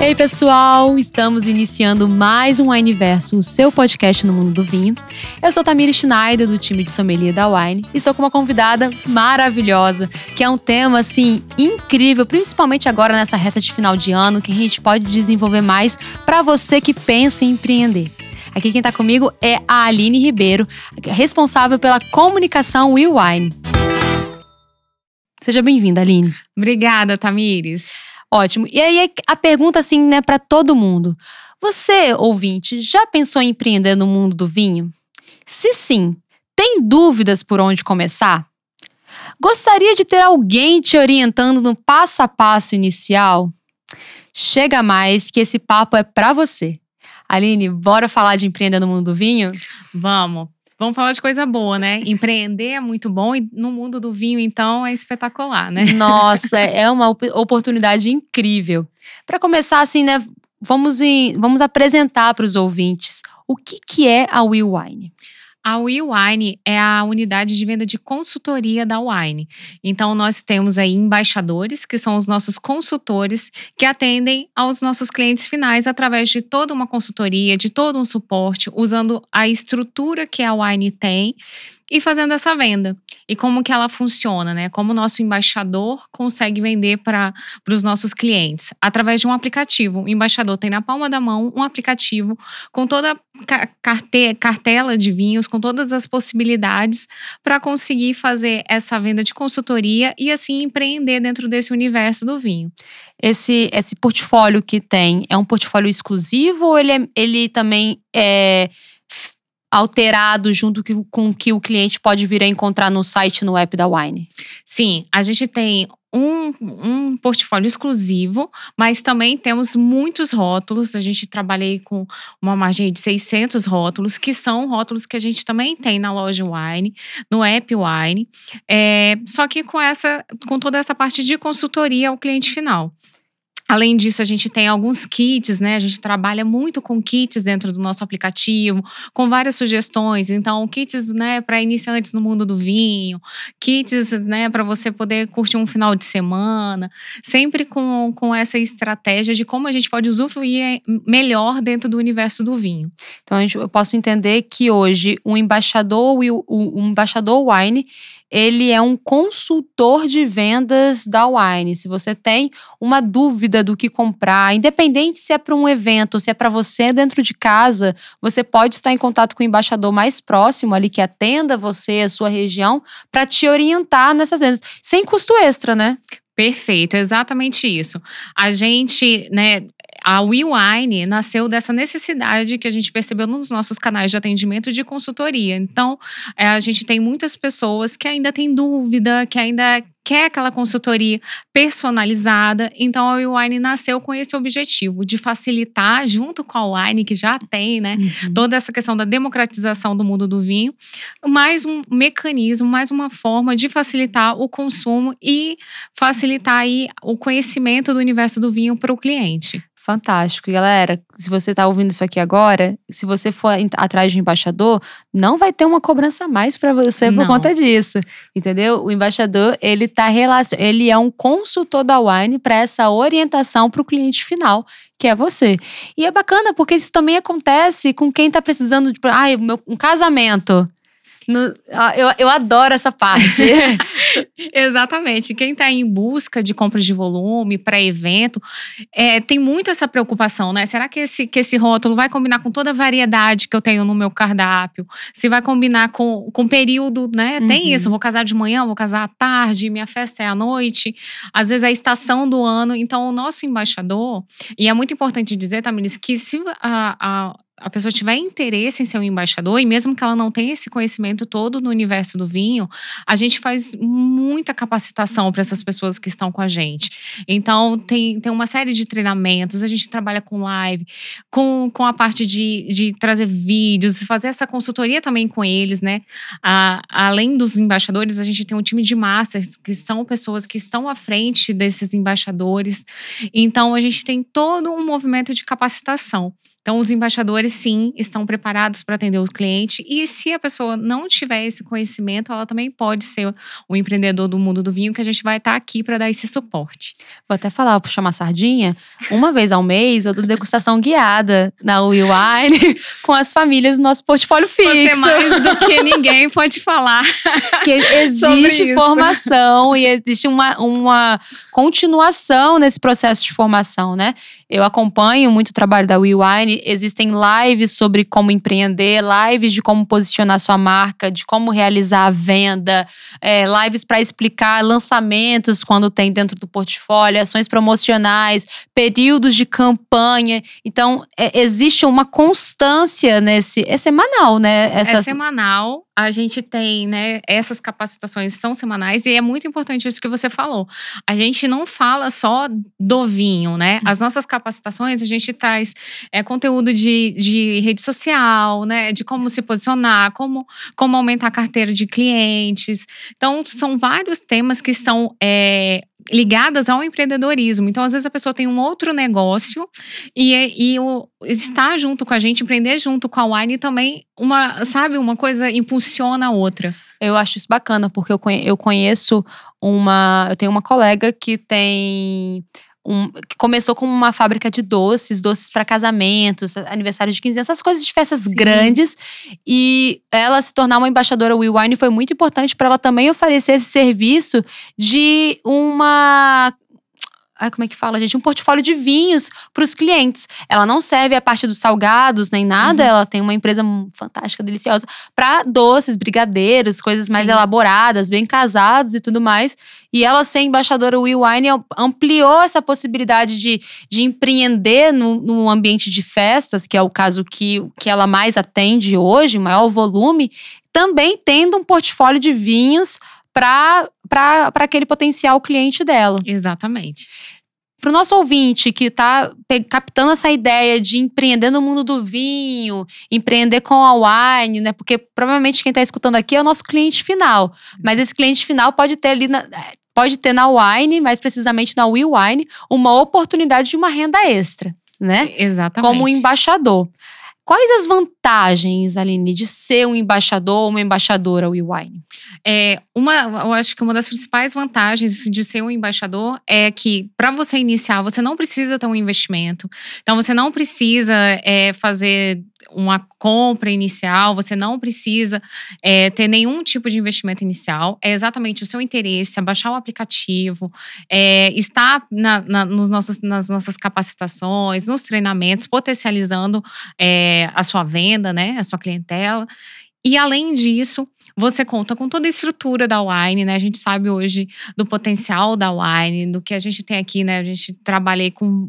Ei, pessoal! Estamos iniciando mais um Wineverso, o seu podcast no mundo do vinho. Eu sou Tamira Schneider, do time de sommelier da Wine, e estou com uma convidada maravilhosa, que é um tema, assim, incrível, principalmente agora nessa reta de final de ano, que a gente pode desenvolver mais para você que pensa em empreender. Aqui quem está comigo é a Aline Ribeiro, responsável pela comunicação Will Wine. Seja bem-vinda, Aline. Obrigada, Tamires. Ótimo. E aí a pergunta assim, né, para todo mundo. Você, ouvinte, já pensou em empreender no mundo do vinho? Se sim, tem dúvidas por onde começar? Gostaria de ter alguém te orientando no passo a passo inicial? Chega mais que esse papo é para você. Aline, bora falar de empreender no mundo do vinho? Vamos. Vamos falar de coisa boa, né? Empreender é muito bom e no mundo do vinho, então, é espetacular, né? Nossa, é uma oportunidade incrível. Para começar, assim, né? Vamos, em, vamos apresentar para os ouvintes o que, que é a Will Wine. A WeWine é a unidade de venda de consultoria da Wine. Então, nós temos aí embaixadores, que são os nossos consultores, que atendem aos nossos clientes finais através de toda uma consultoria, de todo um suporte, usando a estrutura que a Wine tem e fazendo essa venda. E como que ela funciona, né? Como o nosso embaixador consegue vender para os nossos clientes? Através de um aplicativo. O embaixador tem na palma da mão um aplicativo com toda a carte, cartela de vinhos, com todas as possibilidades para conseguir fazer essa venda de consultoria e assim empreender dentro desse universo do vinho. Esse, esse portfólio que tem é um portfólio exclusivo ou ele, é, ele também é alterado junto com o que o cliente pode vir a encontrar no site, no app da Wine? Sim, a gente tem um, um portfólio exclusivo, mas também temos muitos rótulos. A gente trabalhei com uma margem de 600 rótulos, que são rótulos que a gente também tem na loja Wine, no app Wine, é, só que com essa, com toda essa parte de consultoria ao cliente final. Além disso, a gente tem alguns kits, né? A gente trabalha muito com kits dentro do nosso aplicativo, com várias sugestões. Então, kits, né, para iniciantes no mundo do vinho, kits, né, para você poder curtir um final de semana, sempre com, com essa estratégia de como a gente pode usufruir melhor dentro do universo do vinho. Então, eu posso entender que hoje um embaixador, o embaixador wine ele é um consultor de vendas da Wine. Se você tem uma dúvida do que comprar, independente se é para um evento, se é para você dentro de casa, você pode estar em contato com o embaixador mais próximo ali que atenda você, a sua região, para te orientar nessas vendas, sem custo extra, né? Perfeito, exatamente isso. A gente, né, a WeWine nasceu dessa necessidade que a gente percebeu nos nossos canais de atendimento de consultoria. Então, é, a gente tem muitas pessoas que ainda têm dúvida, que ainda quer aquela consultoria personalizada. Então a WeWine nasceu com esse objetivo de facilitar, junto com a Wine, que já tem, né, uhum. toda essa questão da democratização do mundo do vinho, mais um mecanismo, mais uma forma de facilitar o consumo e facilitar aí o conhecimento do universo do vinho para o cliente. Fantástico. E galera, se você está ouvindo isso aqui agora, se você for atrás de um embaixador, não vai ter uma cobrança mais para você por não. conta disso. Entendeu? O embaixador, ele tá relacion... ele é um consultor da Wine para essa orientação para o cliente final, que é você. E é bacana porque isso também acontece com quem está precisando de, ah, um casamento. No, eu, eu adoro essa parte. Exatamente. Quem está em busca de compras de volume para evento é, tem muito essa preocupação, né? Será que esse, que esse rótulo vai combinar com toda a variedade que eu tenho no meu cardápio? Se vai combinar com, com período, né? Uhum. Tem isso, vou casar de manhã, vou casar à tarde, minha festa é à noite, às vezes é a estação do ano. Então, o nosso embaixador, e é muito importante dizer, Tamiris, que se a, a a pessoa tiver interesse em ser um embaixador, e mesmo que ela não tenha esse conhecimento todo no universo do vinho, a gente faz muita capacitação para essas pessoas que estão com a gente. Então, tem, tem uma série de treinamentos, a gente trabalha com live, com, com a parte de, de trazer vídeos, fazer essa consultoria também com eles, né? A, além dos embaixadores, a gente tem um time de masters, que são pessoas que estão à frente desses embaixadores. Então, a gente tem todo um movimento de capacitação. Então, os embaixadores, sim, estão preparados para atender o cliente. E se a pessoa não tiver esse conhecimento, ela também pode ser o empreendedor do mundo do vinho, que a gente vai estar tá aqui para dar esse suporte. Vou até falar, vou puxar uma sardinha. Uma vez ao mês, eu dou degustação guiada na Will Wine com as famílias do nosso portfólio fixo. Você mais do que ninguém pode falar. Que existe formação e existe uma, uma continuação nesse processo de formação, né? Eu acompanho muito o trabalho da Will Wine. Existem lives sobre como empreender, lives de como posicionar sua marca, de como realizar a venda, é, lives para explicar lançamentos quando tem dentro do portfólio, ações promocionais, períodos de campanha. Então, é, existe uma constância nesse. É semanal, né? É semanal. A gente tem, né? Essas capacitações são semanais e é muito importante isso que você falou. A gente não fala só do vinho, né? As nossas capacitações, a gente traz é, conteúdo de, de rede social, né? De como se posicionar, como, como aumentar a carteira de clientes. Então, são vários temas que são é, ligadas ao empreendedorismo. Então, às vezes, a pessoa tem um outro negócio e, e o, estar junto com a gente, empreender junto com a Wine também, uma, sabe, uma coisa impulsiona a outra. Eu acho isso bacana, porque eu conheço uma. Eu tenho uma colega que tem um, que começou como uma fábrica de doces, doces para casamentos, aniversário de 15 anos, essas coisas de festas Sim. grandes. E ela se tornar uma embaixadora We Wine foi muito importante para ela também oferecer esse serviço de uma Ai, como é que fala, gente? Um portfólio de vinhos para os clientes. Ela não serve a parte dos salgados nem nada, uhum. ela tem uma empresa fantástica, deliciosa, para doces, brigadeiros, coisas mais Sim. elaboradas, bem casados e tudo mais. E ela, ser embaixadora We Wine, ampliou essa possibilidade de, de empreender no, no ambiente de festas, que é o caso que, que ela mais atende hoje, maior volume, também tendo um portfólio de vinhos para aquele potencial cliente dela. Exatamente. Para o nosso ouvinte que está captando essa ideia de empreender no mundo do vinho, empreender com a wine, né? Porque provavelmente quem está escutando aqui é o nosso cliente final. Mas esse cliente final pode ter ali na, pode ter na wine, mais precisamente na We Wine, uma oportunidade de uma renda extra, né? Exatamente. Como embaixador. Quais as vantagens, Aline, de ser um embaixador ou uma embaixadora WeWine? É, uma, eu acho que uma das principais vantagens de ser um embaixador é que, para você iniciar, você não precisa ter um investimento. Então, você não precisa é, fazer uma compra inicial, você não precisa é, ter nenhum tipo de investimento inicial. É exatamente o seu interesse, é baixar o aplicativo, é, estar na, na, nos nossos, nas nossas capacitações, nos treinamentos, potencializando é, a sua venda, né, a sua clientela. E além disso, você conta com toda a estrutura da Wine, né? A gente sabe hoje do potencial da Wine, do que a gente tem aqui, né? A gente trabalhei com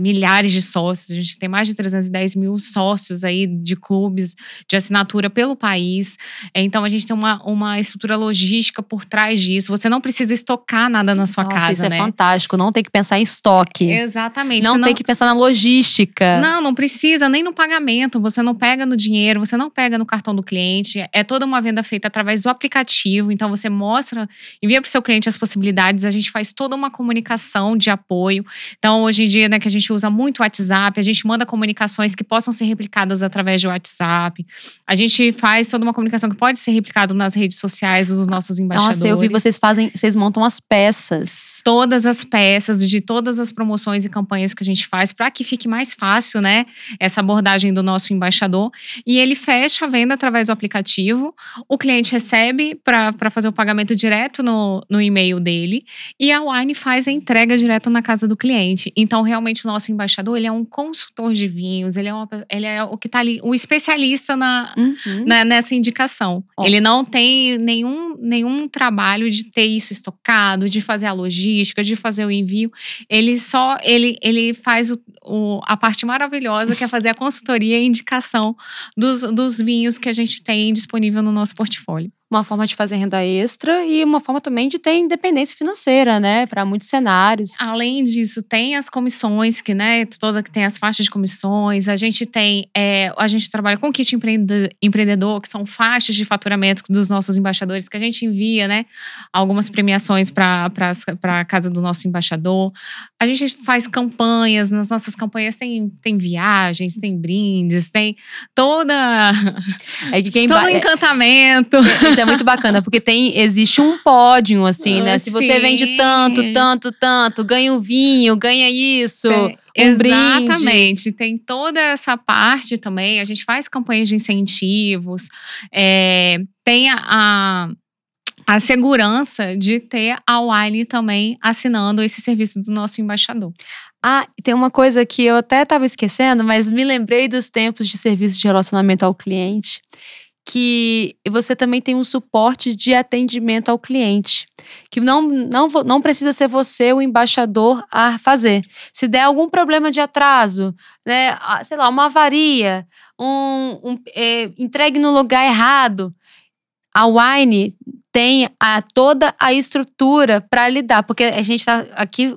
milhares de sócios, a gente tem mais de 310 mil sócios aí de clubes de assinatura pelo país. Então a gente tem uma, uma estrutura logística por trás disso. Você não precisa estocar nada na sua Nossa, casa. Isso é né? é fantástico. Não tem que pensar em estoque. Exatamente. Não, não tem que pensar na logística. Não, não precisa nem no pagamento. Você não pega no dinheiro, você não pega no cartão do cliente. É toda uma venda feita através do aplicativo. Então você mostra, envia para o seu cliente as possibilidades. A gente faz toda uma comunicação de apoio. Então hoje em dia, né, que a gente gente usa muito o WhatsApp, a gente manda comunicações que possam ser replicadas através do WhatsApp. A gente faz toda uma comunicação que pode ser replicada nas redes sociais dos nossos embaixadores. Nossa, eu vi vocês fazem, vocês montam as peças. Todas as peças de todas as promoções e campanhas que a gente faz para que fique mais fácil, né, essa abordagem do nosso embaixador. E ele fecha a venda através do aplicativo. O cliente recebe para fazer o pagamento direto no, no e-mail dele e a Wine faz a entrega direto na casa do cliente. Então, realmente, o nosso nosso embaixador, ele é um consultor de vinhos, ele é, uma, ele é o que está ali, o especialista na, uhum. na, nessa indicação. Ele não tem nenhum, nenhum trabalho de ter isso estocado, de fazer a logística, de fazer o envio. Ele só, ele, ele faz o, o, a parte maravilhosa, que é fazer a consultoria e indicação dos, dos vinhos que a gente tem disponível no nosso portfólio. Uma forma de fazer renda extra e uma forma também de ter independência financeira, né, para muitos cenários. Além disso, tem as comissões que, né, toda que tem as faixas de comissões. A gente tem, é, a gente trabalha com kit empreendedor, que são faixas de faturamento dos nossos embaixadores que a gente envia, né, algumas premiações para para casa do nosso embaixador. A gente faz campanhas, nas nossas campanhas tem, tem viagens, tem brindes, tem toda é que quem todo encantamento. Isso é muito bacana, porque tem existe um pódio, assim, né? Se você vende tanto, tanto, tanto, ganha um vinho, ganha isso. Um Exatamente. Brinde. Tem toda essa parte também. A gente faz campanhas de incentivos. É, tem a, a a segurança de ter a Wine também assinando esse serviço do nosso embaixador. Ah, tem uma coisa que eu até estava esquecendo, mas me lembrei dos tempos de serviço de relacionamento ao cliente, que você também tem um suporte de atendimento ao cliente, que não, não, não precisa ser você o embaixador a fazer. Se der algum problema de atraso, né, sei lá, uma avaria, um, um é, entregue no lugar errado, a Wine tem a, toda a estrutura para lidar, porque a gente está aqui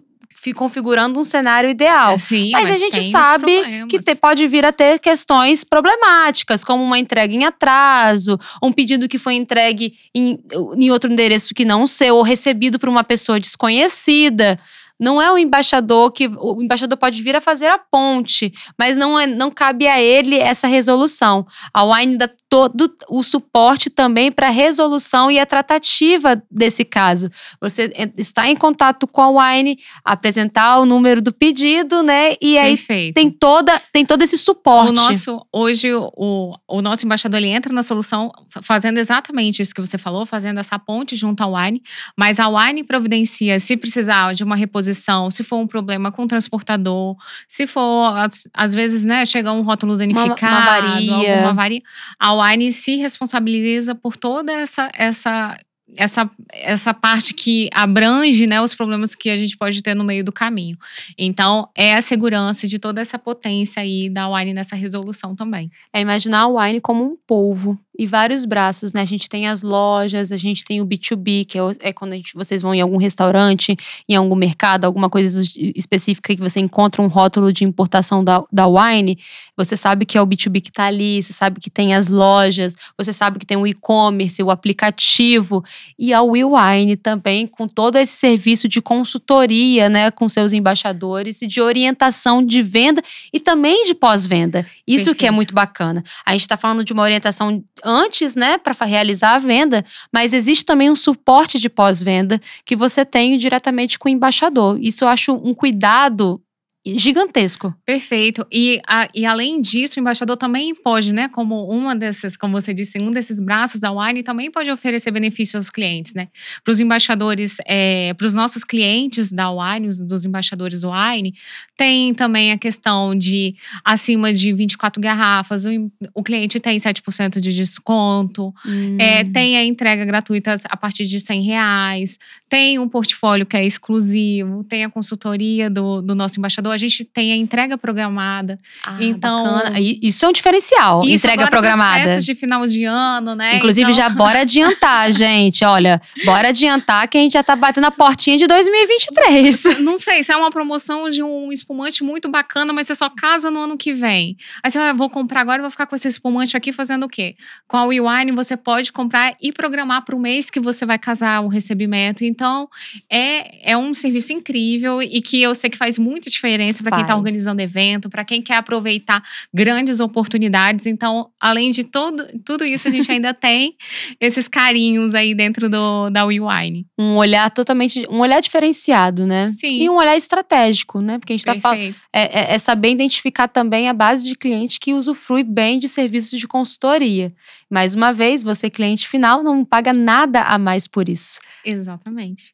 configurando um cenário ideal. É, sim, mas, mas, a gente sabe que te, pode vir a ter questões problemáticas, como uma entrega em atraso, um pedido que foi entregue em, em outro endereço que não o seu, ou recebido por uma pessoa desconhecida. Não é o embaixador que o embaixador pode vir a fazer a ponte, mas não, é, não cabe a ele essa resolução. A Wine dá todo o suporte também para a resolução e a tratativa desse caso. Você está em contato com a Wine, apresentar o número do pedido, né? E aí Perfeito. tem toda tem todo esse suporte. O nosso hoje o, o nosso embaixador ele entra na solução fazendo exatamente isso que você falou, fazendo essa ponte junto à Wine, mas a Wine providencia se precisar de uma reposição se for um problema com o transportador, se for, às, às vezes, né, chega um rótulo danificado, uma, uma varia. alguma avaria, a Wine se responsabiliza por toda essa, essa essa, essa parte que abrange né, os problemas que a gente pode ter no meio do caminho. Então, é a segurança de toda essa potência aí da Wine nessa resolução também. É imaginar a Wine como um polvo e vários braços, né? A gente tem as lojas, a gente tem o B2B, que é, é quando gente, vocês vão em algum restaurante, em algum mercado, alguma coisa específica que você encontra um rótulo de importação da, da wine, você sabe que é o B2B que está ali, você sabe que tem as lojas, você sabe que tem o e-commerce, o aplicativo, e a Will Wine também, com todo esse serviço de consultoria, né, com seus embaixadores e de orientação de venda e também de pós-venda. Isso Perfeito. que é muito bacana. A gente está falando de uma orientação antes, né, para realizar a venda, mas existe também um suporte de pós-venda que você tem diretamente com o embaixador. Isso eu acho um cuidado gigantesco. Perfeito. E, a, e além disso, o embaixador também pode, né, como uma dessas, como você disse, um desses braços da Wine, também pode oferecer benefício aos clientes, né? Para os embaixadores, é, para os nossos clientes da Wine, dos embaixadores Wine, tem também a questão de acima de 24 garrafas, o, o cliente tem 7% de desconto, hum. é, tem a entrega gratuita a partir de 100 reais, tem um portfólio que é exclusivo, tem a consultoria do, do nosso embaixador a gente tem a entrega programada. Ah, então, bacana. isso é um diferencial, isso entrega programada. festas de final de ano, né? Inclusive então... já bora adiantar, gente, olha, bora adiantar que a gente já tá batendo a portinha de 2023. Não sei, se é uma promoção de um espumante muito bacana, mas você só casa no ano que vem. Aí você vai, vou comprar agora e vou ficar com esse espumante aqui fazendo o quê? Com a WeWine você pode comprar e programar para o mês que você vai casar o recebimento. Então, é, é um serviço incrível e que eu sei que faz muita diferença diferença para quem está organizando evento, para quem quer aproveitar grandes oportunidades. Então, além de todo, tudo isso, a gente ainda tem esses carinhos aí dentro do, da WeWine. Um olhar totalmente, um olhar diferenciado, né? Sim. E um olhar estratégico, né? Porque a gente está falando. É, é, é saber identificar também a base de cliente que usufrui bem de serviços de consultoria. Mais uma vez, você, cliente final, não paga nada a mais por isso. Exatamente.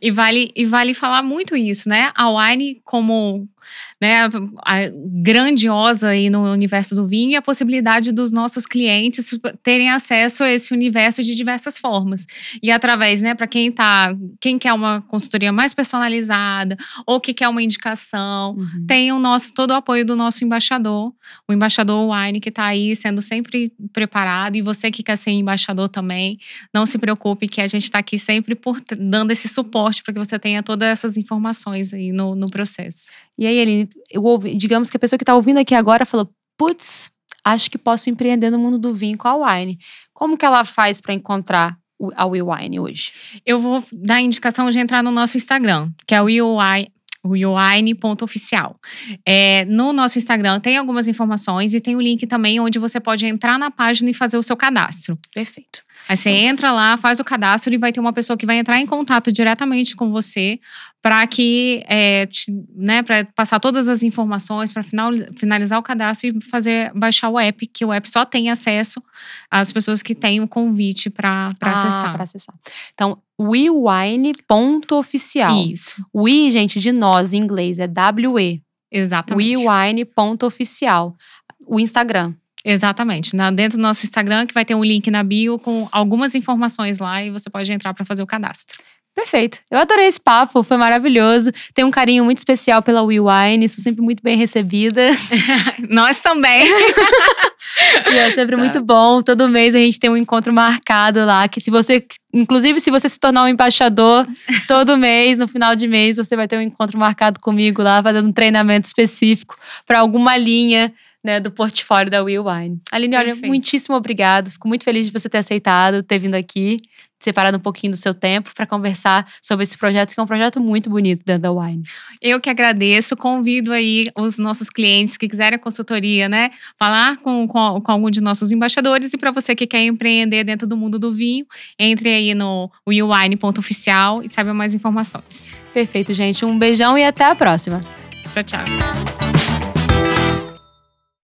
E vale, e vale falar muito isso, né? A Wine, como né, grandiosa aí no universo do vinho e a possibilidade dos nossos clientes terem acesso a esse universo de diversas formas. E através, né, para quem tá, quem quer uma consultoria mais personalizada ou que quer uma indicação, uhum. tem o nosso todo o apoio do nosso embaixador, o embaixador Wine que está aí sendo sempre preparado e você que quer ser embaixador também, não se preocupe que a gente está aqui sempre por, dando esse suporte para que você tenha todas essas informações aí no, no processo. E aí, ouvi, digamos que a pessoa que está ouvindo aqui agora falou: putz, acho que posso empreender no mundo do vinho com a Wine. Como que ela faz para encontrar a Will Wine hoje? Eu vou dar a indicação de entrar no nosso Instagram, que é o Will Wine wine.oficial. É, no nosso Instagram tem algumas informações e tem o um link também onde você pode entrar na página e fazer o seu cadastro. Perfeito. Aí você entra lá, faz o cadastro e vai ter uma pessoa que vai entrar em contato diretamente com você para que, é, te, né, para passar todas as informações, para finalizar o cadastro e fazer baixar o app, que o app só tem acesso às pessoas que têm o convite para ah, acessar. Para acessar. Então, wewine.oficial. Isso. We, gente, de nós em inglês é W-E. Exatamente. wewine.oficial. O Instagram. Exatamente. Na, dentro do nosso Instagram, que vai ter um link na bio com algumas informações lá e você pode entrar para fazer o cadastro. Perfeito. Eu adorei esse papo, foi maravilhoso. Tenho um carinho muito especial pela We Wine, sou sempre muito bem recebida. Nós também. e é sempre muito bom. Todo mês a gente tem um encontro marcado lá. Que se você, inclusive, se você se tornar um embaixador, todo mês, no final de mês, você vai ter um encontro marcado comigo lá, fazendo um treinamento específico para alguma linha né, do portfólio da Will Wine. Aline, olha, muitíssimo obrigado. Fico muito feliz de você ter aceitado, ter vindo aqui, separado um pouquinho do seu tempo para conversar sobre esse projeto, que é um projeto muito bonito da Wine. Eu que agradeço, convido aí os nossos clientes que quiserem consultoria, né, falar com, com, com algum de nossos embaixadores e para você que quer empreender dentro do mundo do vinho, entre aí no willwine.oficial e saiba mais informações. Perfeito, gente. Um beijão e até a próxima. Tchau, tchau.